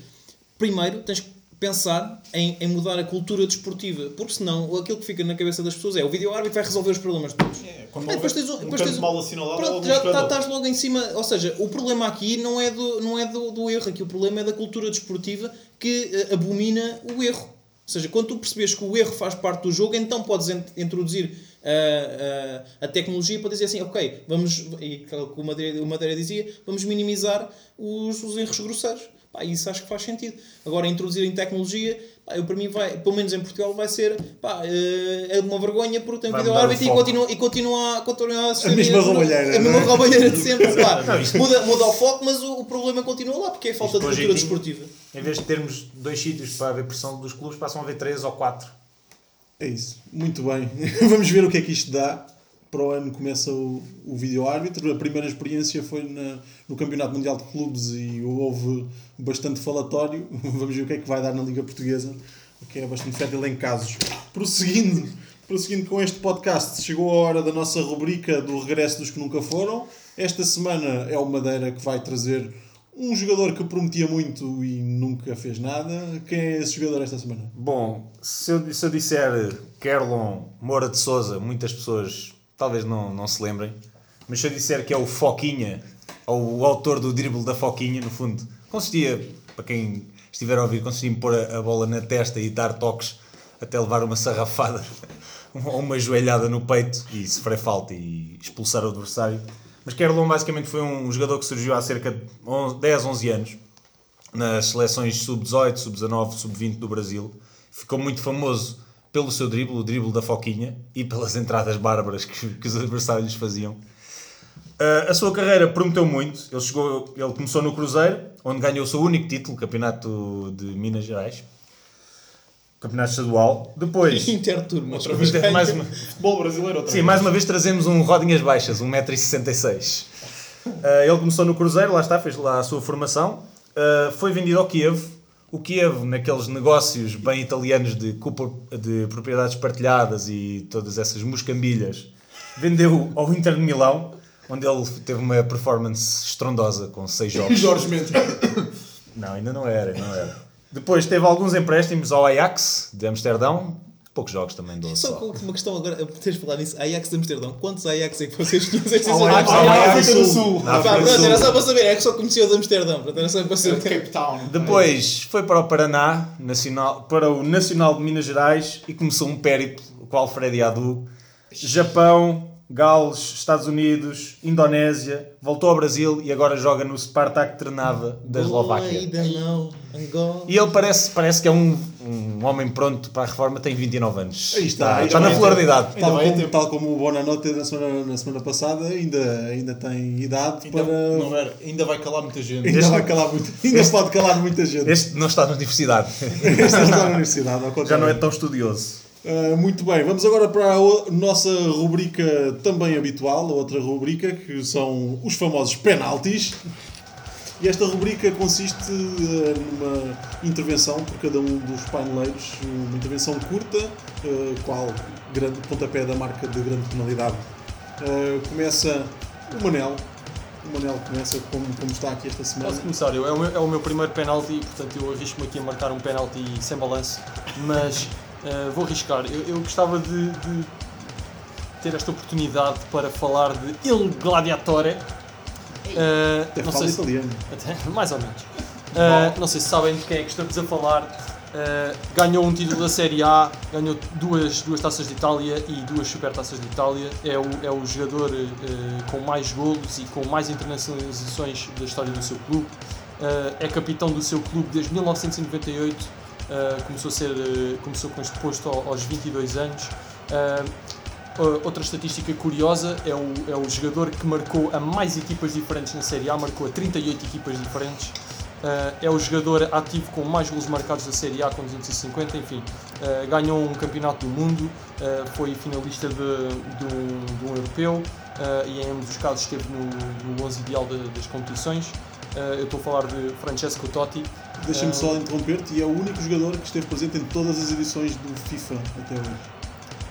primeiro tens que pensar em, em mudar a cultura desportiva, porque senão aquilo que fica na cabeça das pessoas é o vídeo árbitro vai resolver os problemas todos. É, quando É, depois tens um- depois canto tens mal assinalado, Pronto, já escândalo. tá- estás logo em cima. Ou seja, o problema aqui não é do, não é do, do erro, aqui o problema é da cultura desportiva que eh, abomina o erro. Ou seja, quando tu percebes que o erro faz parte do jogo, então podes ent- introduzir ah, ah, a tecnologia para dizer assim, ok, vamos, e o Madeira, o Madeira dizia, vamos minimizar os, os erros grosseiros. Pá, isso acho que faz sentido. Agora, introduzir em tecnologia, pá, eu, para mim, vai, pelo menos em Portugal, vai ser pá, eh, é uma vergonha porque tem Vai vídeo árbitro e continua, e continua, continua a ser mesma roubalheira, A mesma é? roubalheira de sempre. pá. muda, muda o foco, mas o, o problema continua lá porque é a falta de cultura desportiva. Em vez de termos dois sítios para haver pressão dos clubes, passam a haver três ou quatro. É isso. Muito bem. Vamos ver o que é que isto dá. Para o ano começa o, o vídeo árbitro. A primeira experiência foi na- no Campeonato Mundial de Clubes e houve bastante falatório. Vamos ver o que é que vai dar na Liga Portuguesa, que é bastante fértil em casos. Prosseguindo, prosseguindo com este podcast, chegou a hora da nossa rubrica do regresso dos que nunca foram. Esta semana é o Madeira que vai trazer um jogador que prometia muito e nunca fez nada. Quem é esse jogador esta semana? Bom, se eu, se eu disser Kerlon Moura de Souza, muitas pessoas talvez não, não se lembrem. Mas se eu disser que é o Foquinha, ou o autor do drible da Foquinha, no fundo, consistia, para quem estiver a ouvir, consistia em pôr a, a bola na testa e dar toques até levar uma sarrafada ou uma joelhada no peito e sofrer falta e expulsar o adversário. Mas Kerlon basicamente foi um jogador que surgiu há cerca de 11, 10, 11 anos nas seleções sub-18, sub-19, sub-20 do Brasil. Ficou muito famoso pelo seu drible, o drible da Foquinha, e pelas entradas bárbaras que, que os adversários lhes faziam. Uh, a sua carreira prometeu muito. Ele, chegou, ele começou no Cruzeiro, onde ganhou o seu único título, o Campeonato de Minas Gerais. Campeonato estadual. Depois, Interturma. Outra vez Inter- mais uma, Futebol brasileiro outra Sim, vez. mais uma vez trazemos um rodinhas baixas, 1,66m. Uh, ele começou no Cruzeiro, lá está, fez lá a sua formação. Uh, foi vendido ao Kiev. O Kiev, naqueles negócios bem italianos de, de propriedades partilhadas e todas essas moscambilhas, vendeu ao Inter de Milão, onde ele teve uma performance estrondosa com 6 jogos. Jorge Mendes. Não, ainda não era, não era. Depois teve alguns empréstimos ao Ajax de Amsterdão, poucos jogos também do Só com uma questão agora, teres falado nisso, Ajax de Amsterdão. Quantos Ajax é que vocês conhecem? Ao Ajax, ao é, Ajax do Sul. Pronto, Sul. era só para saber, é que só conhecia o de Amsterdão, portanto era só para É saber. de Cape Town. Depois foi para o Paraná, nacional, para o Nacional de Minas Gerais e começou um périplo com o Alfredo Adu. Japão, Gales, Estados Unidos, Indonésia, voltou ao Brasil e agora joga no Spartak Trnava da Eslováquia. Não. E ele parece, parece que é um, um homem pronto para a reforma, tem 29 anos. Aí está, está está. na flor da idade. Tal vai como, tal como o Bonanote na semana, na semana passada, ainda, ainda tem idade Ainda, para. não era, ainda vai calar muita gente. ainda Este- vai calar muito, ainda pode calar muita gente. Este não está na universidade, Este está na universidade, ao já não é tão estudioso. Uh, muito bem, vamos agora para a nossa rubrica também habitual, outra rubrica, que são os famosos penaltis. E esta rubrica consiste uh, numa intervenção por cada um dos paineleiros, uma intervenção curta, uh, qual grande pontapé da marca de grande penalidade. Começa O Manel. O Manel começa como, como está aqui esta semana. Posso começar? Eu, é, o meu, é o meu primeiro penalti, portanto eu arrisco-me aqui a marcar um penalti sem balanço, mas eh, vou arriscar. Eu, eu gostava de, de ter esta oportunidade para falar de Il Gladiatore. Até não sei se- italiano. até, mais ou menos. Uh, não sei se sabem de quem é que estamos a falar. Uh, ganhou um título da Série A, ganhou duas, duas taças de Itália e duas supertaças de Itália. É o, é o jogador uh, com mais golos e com mais internacionalizações da história do seu clube. Uh, é capitão do seu clube desde 1998. Uh, começou, a ser, uh, começou com este posto ao- aos 22 anos. Uh, outra estatística curiosa é o, é o jogador que marcou a mais equipas diferentes na Série A, marcou a 38 equipas diferentes. É o jogador ativo com mais gols marcados da Série A, com 250, enfim. Ganhou um campeonato do mundo, foi finalista de, de, um, de um europeu e em ambos os casos esteve no, no 11 ideal de- das competições. Eu estou a falar de Francesco Totti. Deixa-me Ah. só interromper-te e é o único jogador que esteve presente em todas as edições do FIFA até hoje.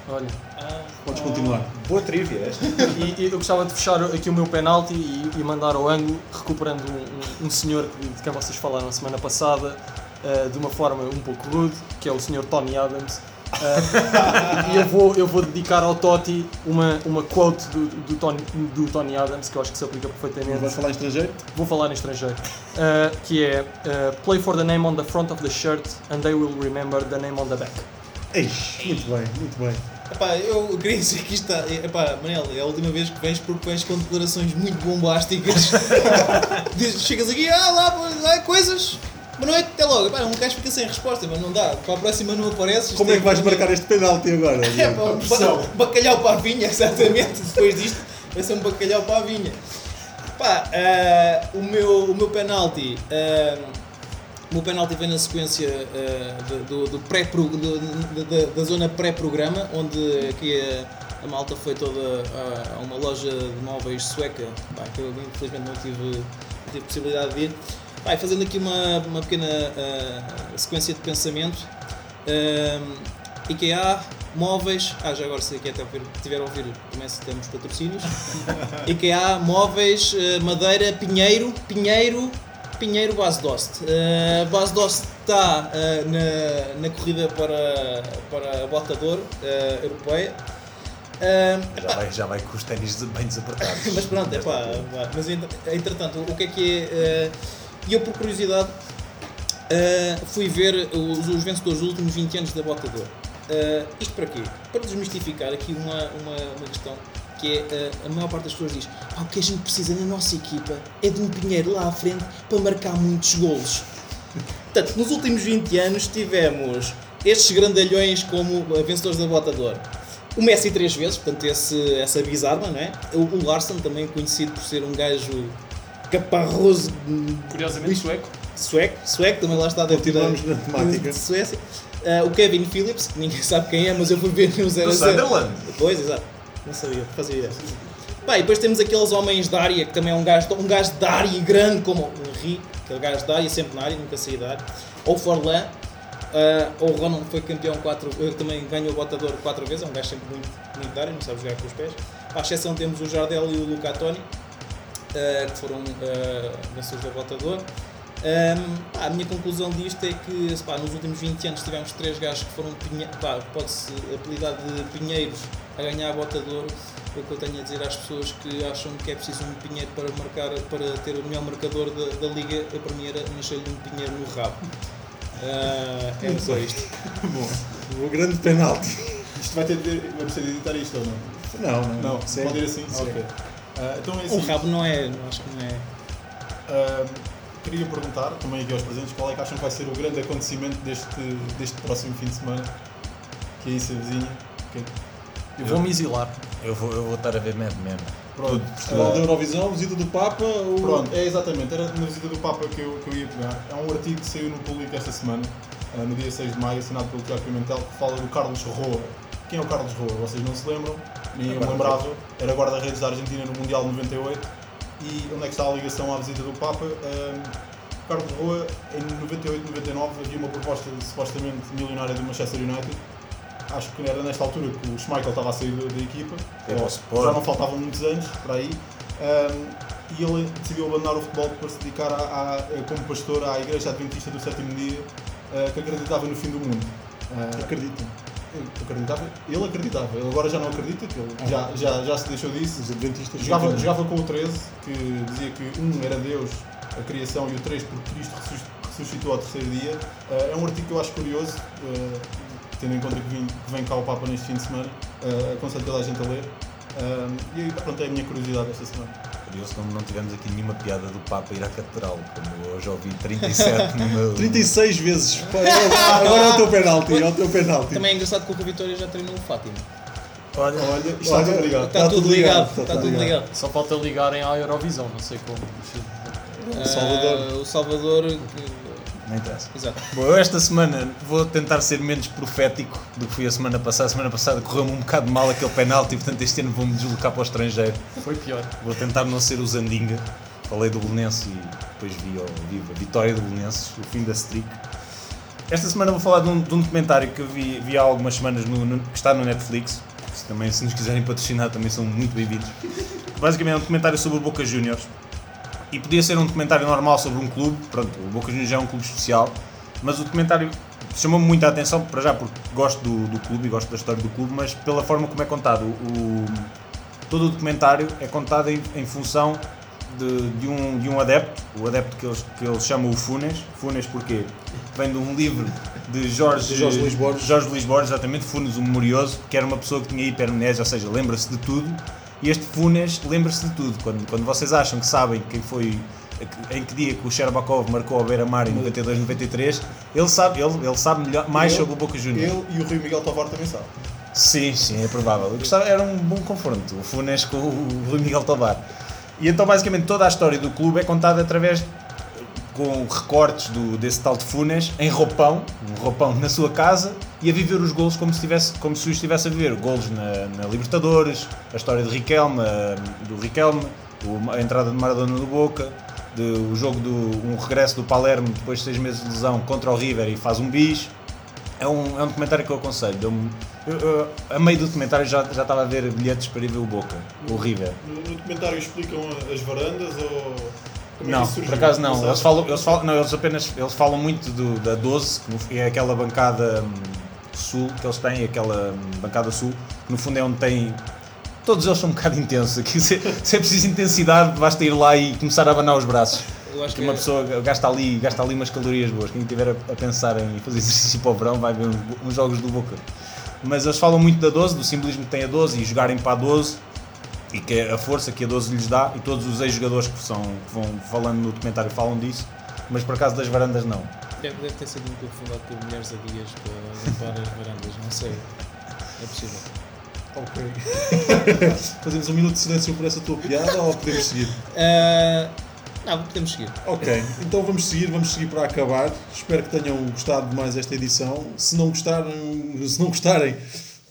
Olha, Podes continuar. Boa trivia esta. E, e eu gostava de fechar aqui o meu penalti e, e mandar ao ângulo, recuperando um, um- um senhor que- de quem vocês falaram a semana passada, eh, de uma forma um pouco rude, que é o senhor Tony Adams. Eh, e eu vou, eu vou dedicar ao Totti uma, uma quote do, do, Tony, do Tony Adams, que eu acho que se aplica perfeitamente. vais falar em estrangeiro? Vou falar em estrangeiro. Eh, que é eh, Play for the name on the front of the shirt and they will remember the name on the back. Eish, muito bem, muito bem. Epá, eu queria dizer que isto está. Epá, Manel, é a última vez que vens porque vens com declarações muito bombásticas. Chegas aqui, ah lá, lá coisas. Boa noite, até logo. Epá, um gajo fica sem resposta, mas não dá. Para a próxima não apareces. Como é que vais marcar este penalti agora? É pá, um ba- bacalhau para a vinha, exatamente. Depois disto, vai ser um bacalhau para a vinha. Pá, ah, o, meu, o meu penalti. ah, o meu penalti vem na sequência ah, do, do, pré -pro, do- da- da, da zona pré-programa, onde aqui a, a malta foi toda a, a uma loja de móveis sueca, pá, que eu infelizmente não tive, não tive possibilidade de ir. E fazendo aqui uma, uma pequena ah, sequência de pensamento. ah, IKEA, móveis. Ah, já agora se aqui até ouvir, tiver a ouvir, também se temos patrocínios. IKEA, móveis, eh, madeira, pinheiro, pinheiro, pinheiro base Dost. Uh, base Dost está na, na corrida para, para a bota de ouro europeia. Ah, Já vai, já vai com os ténis bem desapertados. mas pronto, é pá. vá. Mas entre- entretanto, o que é que é. eh, E eu, por curiosidade, eh, fui ver os, os vencedores dos últimos 20 anos da Bota de Ouro. Eh, isto para quê? Para desmistificar aqui uma, uma, uma questão que é eh, a maior parte das pessoas diz "Pá, o que a gente precisa na nossa equipa é de um pinheiro lá à frente para marcar muitos golos. Portanto, nos últimos 20 anos tivemos estes grandalhões como vencedores da Bota de Ouro. O Messi três vezes, portanto esse, essa bizarra, não é? O, o Larson também conhecido por ser um gajo caparroso, hum, Curiosamente, sueco. sueco, sueco, também lá está deve ter Continuamos na temática. de Suécia. Ah, o Kevin Phillips, que ninguém sabe quem é, mas eu fui ver no 0 a Do 0. Sunderland. Pois, exato. Não sabia, fazia ideia. Bem, depois temos aqueles homens da área, que também é um gajo, um gajo de área grande, como o Henri, aquele gajo da área, sempre na área, nunca saí da área. Ou Forlan, ah, ou o Ronald foi campeão quatro, eh, também ganhou o botador quatro vezes, é um gajo sempre muito, muito da área, não sabe jogar com os pés. À exceção temos o Jardel e o Luca Toni, ah, que foram uh, vencedores da botador. Um, pá, a minha conclusão disto é que pá, nos últimos 20 anos tivemos três gajos que foram, pá, pode-se apelidar de pinheiros a ganhar a bota de ouro. O que eu tenho a dizer às pessoas que acham que é preciso um pinheiro para marcar, para ter o melhor marcador da, da liga, mim era nascer-lhe um pinheiro no rabo. Ah, é só isto. O grande penalti. Isto vai ter de. Vai precisar de editar isto ou não? Não, não. Não, pode ir assim? Segue. Ok. Ah, então é Um assim. rabo não é, acho que não é. ah, queria perguntar também aqui aos presentes qual é que acham que vai ser o grande acontecimento deste, deste próximo fim de semana. Que aí se avizinha. Ok. Eu vou me exilar. Eu vou, eu vou estar a ver Mad Men. Pronto. Festival da Ah, Eurovisão, visita do Papa. O... Pronto, é exatamente, era na visita do Papa que eu, que eu ia pegar. É um artigo que saiu no público esta semana, ah, no dia 6 de maio, assinado pelo Tiago Pimentel, que fala do Carlos Roa. Quem é o Carlos Roa? Vocês não se lembram? Nem eu me lembrava. Era guarda-redes da Argentina no Mundial de 98. E onde é que está a ligação à visita do Papa? Ah, Carlos Roa, em 98, 99, havia uma proposta supostamente milionária do Manchester United. Acho que era nesta altura que o Schmeichel estava a sair da, da equipa. É, já não faltavam muitos anos para aí. Um, e ele decidiu abandonar o futebol para se dedicar a, a- como pastor à Igreja Adventista do Sétimo Dia, uh, que acreditava no fim do mundo. Uh. Ele acreditava, ele acreditava, ele agora já não acredita, que ele já, já, já se deixou disso. Os adventistas. Jogava, continuam. jogava com o 13, que dizia que um era Deus, a criação, e o 3 porque Cristo ressus- ressuscitou ao terceiro dia. Uh, é um artigo que eu acho curioso, uh, tendo em conta que, que vem cá o Papa neste fim de semana. Uh, aconselho toda a gente a ler. E aí, pronto, é a minha curiosidade esta semana. Curioso como não tivemos aqui nenhuma piada do Papa ir à Catedral, como eu já ouvi 37 no meu. 36 vezes. Agora é o teu penalti. É o teu penalti. Também é engraçado que o Vitória já treinou o Fátima. Olha, Olha, está tudo ligado. Está tudo ligado, está tudo ligado. Só falta ligarem à Eurovisão, não sei como. O Salvador. Ah, o Salvador. Não interessa. Exato. Bom, eu esta semana vou tentar ser menos profético do que fui a semana passada. A semana passada correu-me um bocado mal aquele penalti, portanto este ano vou-me deslocar para o estrangeiro. Foi pior. Vou tentar não ser o Zandinga. Falei do Belenense e depois vi, ao vivo a vitória do Belenenses, o fim da streak. Esta semana vou falar de um, de um documentário que eu vi, vi há algumas semanas no, no- que está no Netflix. Se também, se nos quiserem patrocinar, também são muito bem-vindos. Basicamente é um documentário sobre o Boca Juniors. E podia ser um documentário normal sobre um clube. Pronto, o Boca Juniors é um clube especial. Mas o documentário chamou-me muita atenção, para já porque gosto do, do clube e gosto da história do clube, mas pela forma como é contado. O, todo o documentário é contado em, em função de, de um, de um adepto, o adepto que eles, que eles chamam o Funes. Funes porquê? Vem de um livro de Jorge, De Jorge Luís Borges. Jorge Luís Borges, exatamente, Funes o Memorioso, que era uma pessoa que tinha hipermnésia, ou seja, lembra-se de tudo. E este Funes lembra-se de tudo. Quando, quando vocês acham que sabem quem foi, em que dia que o Sherbakov marcou a Beira-Mar em 92-93, ele sabe, ele, ele sabe melhor, mais Ele- sobre o Boca Juniors. Ele e o Rui Miguel Tovar também sabem. Sim, sim, é provável. Eu gostava, era um bom confronto, o Funes com o Rui Miguel Tobar. E então, basicamente, toda a história do clube é contada através com recortes do, desse tal de Funes em roupão, um roupão na sua casa e a viver os golos como se, tivesse, como se o estivesse a viver. Golos na, na Libertadores, a história de Riquelme, a- do Riquelme, a entrada de Maradona no Boca, de, o jogo do um regresso do Palermo depois de seis meses de lesão contra o River e faz um bis. É um, é um documentário que eu aconselho. Eu, eu, a meio do documentário já, já estava a ver bilhetes para ir ver o Boca, o River. No, no documentário explicam as varandas ou. É Não, por acaso não. Eles falam, eles falam, não, eles apenas eles falam muito do, da 12, que é aquela bancada hum, sul que eles têm, aquela hum, bancada sul, que no fundo é onde tem. Todos eles são um bocado intensos. Aqui, se, se é preciso intensidade, basta ir lá e começar a abanar os braços. Eu acho Que que uma pessoa gasta ali, gasta ali umas calorias boas. Quem estiver a, a pensar em fazer exercício para o verão vai ver uns, uns jogos do Boca. Mas eles falam muito da 12, do simbolismo que tem a 12 e jogarem para a 12 e que é a força que a 12 lhes dá. E todos os ex-jogadores que, são, que vão falando no documentário falam disso. Mas por acaso das varandas não. deve, deve ter sido um clube fundado por mulheres adias para limpar as varandas, não sei. É possível. Ok. Fazemos um minuto de silêncio por essa tua piada ou podemos seguir? Ah, não, podemos seguir. Ok, então vamos seguir, vamos seguir para acabar. Espero que tenham gostado de mais esta edição. Se não gostaram, se não gostarem,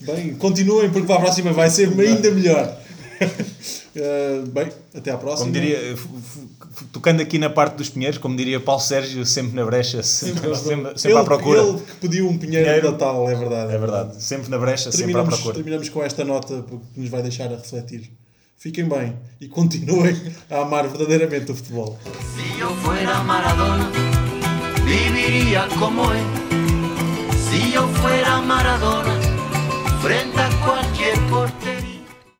bem, continuem porque para a próxima vai ser ainda melhor. Eh, bem, até à próxima. Como diria, f- tocando aqui na parte dos pinheiros, como diria Paulo Sérgio, sempre na brecha, sempre, sempre, sempre ele, à procura. Ele que pediu um pinheiro, Pinheiro. de Natal, é verdade. É verdade, sempre na brecha, sempre à procura. terminamos com esta nota porque nos vai deixar a refletir. Fiquem bem e continuem a amar verdadeiramente o futebol. Si yo fuera Maradona, viviría como él. Si yo fuera Maradona, frente a cualquier portero.